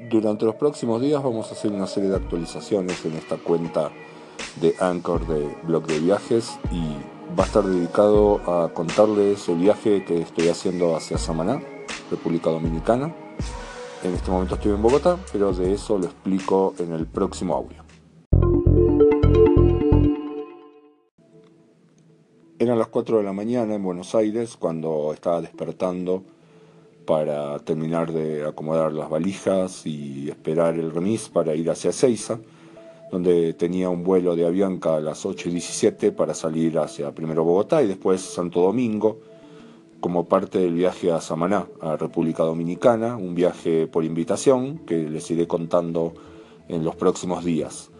Durante los próximos días vamos a hacer una serie de actualizaciones en esta cuenta de Anchor de blog de viajes y va a estar dedicado a contarles el viaje que estoy haciendo hacia Samaná, República Dominicana. En este momento estoy en Bogotá, pero de eso lo explico en el próximo audio. Eran las 4 de la mañana en Buenos Aires cuando estaba despertando para terminar de acomodar las valijas y esperar el remis para ir hacia Ceiza, donde tenía un vuelo de Avianca a las 8 y 17 para salir hacia primero Bogotá y después Santo Domingo, como parte del viaje a Samaná, a República Dominicana, un viaje por invitación que les iré contando en los próximos días.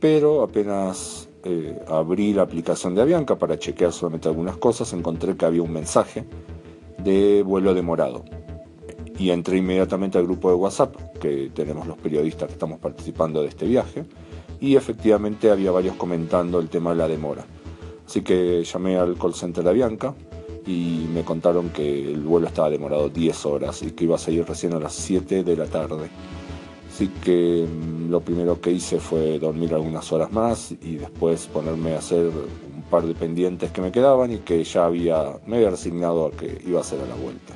Pero apenas eh, abrí la aplicación de Avianca para chequear solamente algunas cosas, encontré que había un mensaje de vuelo demorado y entré inmediatamente al grupo de WhatsApp que tenemos los periodistas que estamos participando de este viaje y efectivamente había varios comentando el tema de la demora. Así que llamé al call center de Avianca y me contaron que el vuelo estaba demorado 10 horas y que iba a salir recién a las 7 de la tarde. Así que mm, lo primero que hice fue dormir algunas horas más y después ponerme a hacer un par de pendientes que me quedaban y que ya había, me había resignado a que iba a hacer a la vuelta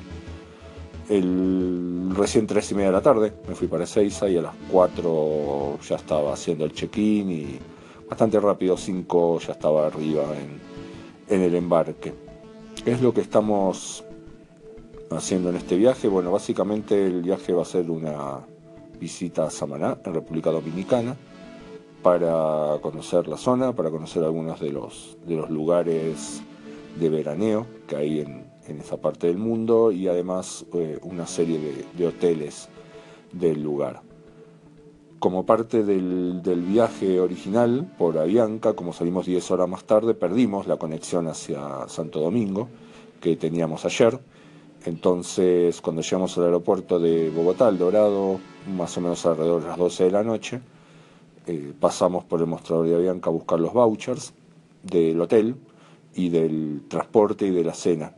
el recién tres y media de la tarde me fui para Ezeiza y a las 4 ya estaba haciendo el check-in y bastante rápido 5 ya estaba arriba en, en el embarque. ¿Qué es lo que estamos haciendo en este viaje? Bueno, básicamente el viaje va a ser una visita a Samaná, en República Dominicana, para conocer la zona, para conocer algunos de los, de los lugares de veraneo que hay en, en esa parte del mundo y además eh, una serie de, hoteles del lugar. Como parte del, viaje original por Avianca, como salimos 10 horas más tarde, perdimos la conexión hacia Santo Domingo que teníamos ayer. Entonces, cuando llegamos al aeropuerto de Bogotá, El Dorado, más o menos alrededor de las 12 de la noche, eh, pasamos por el mostrador de Avianca a buscar los vouchers del hotel y del transporte y de la cena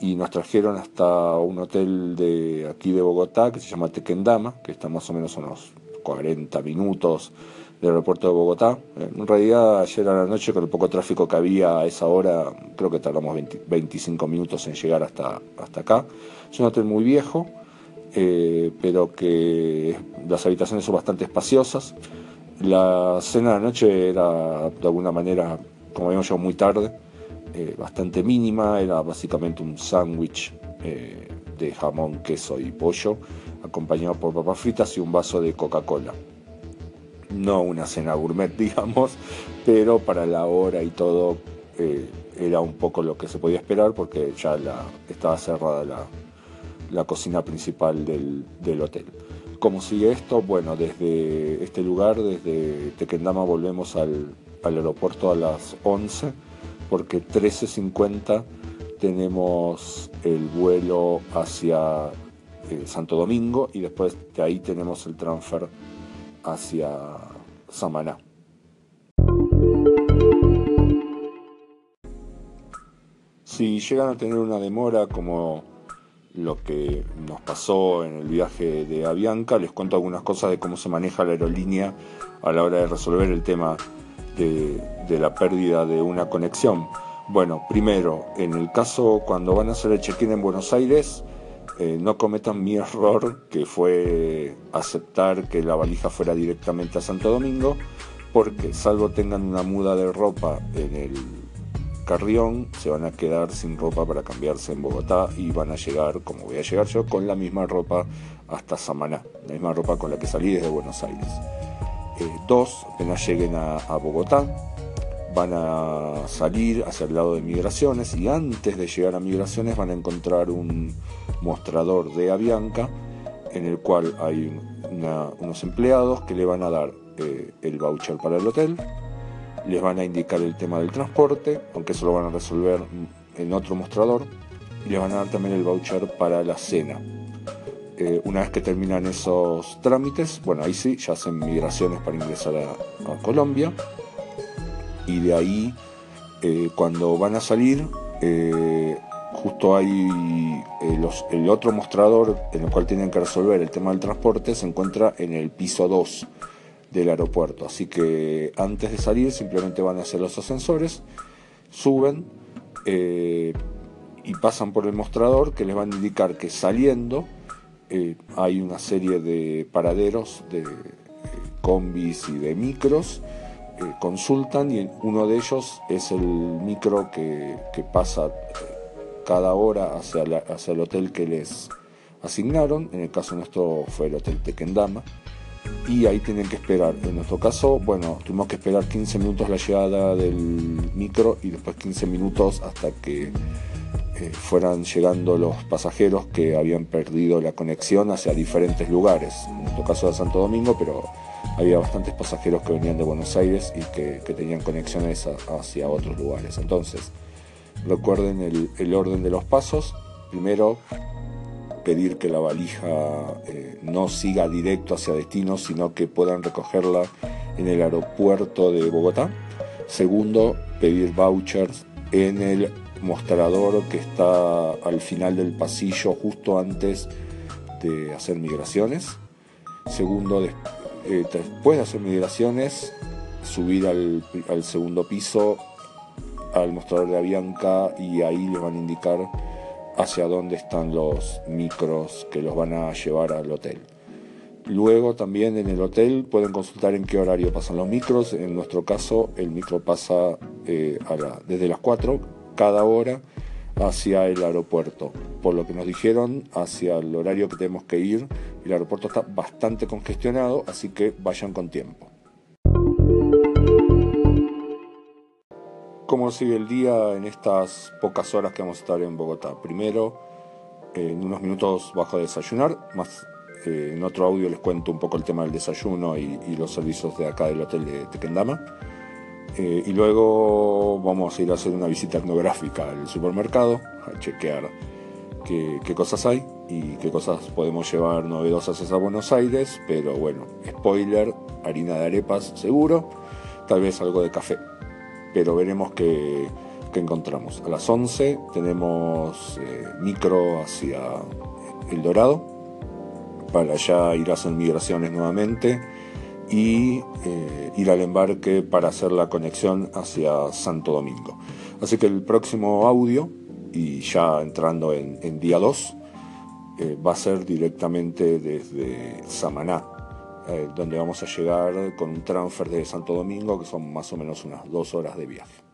y nos trajeron hasta un hotel de aquí de Bogotá que se llama Tequendama, que está más o menos unos 40 minutos del aeropuerto de Bogotá. En realidad ayer a la noche con el poco tráfico que había a esa hora, creo que tardamos 25 minutos en llegar hasta, hasta acá. Es un hotel muy viejo, eh, pero que las habitaciones son bastante espaciosas. La cena de la noche era de alguna manera, como habíamos llegado muy tarde, eh, bastante mínima, era básicamente un sándwich eh, de jamón, queso y pollo, acompañado por papas fritas y un vaso de Coca-Cola. No una cena gourmet, digamos, pero para la hora y todo eh, era un poco lo que se podía esperar porque ya la, estaba cerrada la, la cocina principal del, del hotel. ¿Cómo sigue esto? Bueno, desde este lugar, desde Tequendama, volvemos al, al aeropuerto a las 11 porque 13.50 tenemos el vuelo hacia eh, Santo Domingo y después de ahí tenemos el transfer hacia Samaná. Si llegan a tener una demora como lo que nos pasó en el viaje de Avianca, les cuento algunas cosas de cómo se maneja la aerolínea a la hora de resolver el tema de, la pérdida de una conexión? Bueno, primero, en el caso cuando van a hacer el check-in en Buenos Aires, eh, no cometan mi error, que fue aceptar que la valija fuera directamente a Santo Domingo, porque salvo tengan una muda de ropa en el carrión, se van a quedar sin ropa para cambiarse en Bogotá y van a llegar, como voy a llegar yo, con la misma ropa hasta Samaná, la misma ropa con la que salí desde Buenos Aires. Dos, apenas lleguen a, Bogotá, van a salir hacia el lado de migraciones y antes de llegar a migraciones van a encontrar un mostrador de Avianca en el cual hay unos empleados que le van a dar eh, el voucher para el hotel, les van a indicar el tema del transporte, aunque eso lo van a resolver en otro mostrador, y les van a dar también el voucher para la cena. Una vez que terminan esos trámites, bueno, ahí sí, ya hacen migraciones para ingresar a, Colombia. Y de ahí, eh, cuando van a salir, eh, justo hay eh, el otro mostrador en el cual tienen que resolver el tema del transporte se encuentra en el piso 2 del aeropuerto. Así que antes de salir simplemente van a hacer los ascensores, suben y pasan por el mostrador que les van a indicar que saliendo eh, hay una serie de paraderos de combis y de micros. consultan y uno de ellos es el micro que, pasa cada hora hacia, hacia el hotel que les asignaron, en el caso nuestro fue el Hotel Tequendama, y ahí tienen que esperar. En nuestro caso, bueno, tuvimos que esperar 15 minutos la llegada del micro y después 15 minutos hasta que eh, fueran llegando los pasajeros que habían perdido la conexión hacia diferentes lugares. En nuestro caso de Santo Domingo, pero había bastantes pasajeros que venían de Buenos Aires y que, tenían conexiones hacia otros lugares. Entonces, Recuerden el, orden de los pasos. Primero, pedir que la valija eh, no siga directo hacia destino, sino que puedan recogerla en el aeropuerto de Bogotá. Segundo, pedir vouchers en el mostrador que está al final del pasillo justo antes de hacer migraciones. Segundo, eh, después de hacer migraciones, subir al, al segundo piso al mostrador de Avianca y ahí les van a indicar hacia dónde están los micros que los van a llevar al hotel. Luego también en el hotel pueden consultar en qué horario pasan los micros. En nuestro caso el micro pasa eh, desde las 4 cada hora hacia el aeropuerto. Por lo que nos dijeron, hacia el horario que tenemos que ir, el aeropuerto está bastante congestionado, así que vayan con tiempo. cómo sigue el día en estas pocas horas que vamos a estar en Bogotá. Primero, en unos minutos bajo a desayunar, más eh, en otro audio les cuento un poco el tema del desayuno y, los servicios de acá del hotel de Tequendama. Eh, y luego vamos a ir a hacer una visita etnográfica al supermercado, a chequear qué, qué cosas hay y qué cosas podemos llevar novedosas a Buenos Aires, pero bueno, spoiler, harina de arepas seguro, tal vez algo de café pero veremos qué, encontramos. A las 11 tenemos eh, micro hacia El Dorado, para allá ir a hacer migraciones nuevamente y eh, ir al embarque para hacer la conexión hacia Santo Domingo. Así que el próximo audio, y ya entrando en, día 2, eh, va a ser directamente desde Samaná, eh, donde vamos a llegar con un transfer de Santo Domingo, que son más o menos unas dos horas de viaje.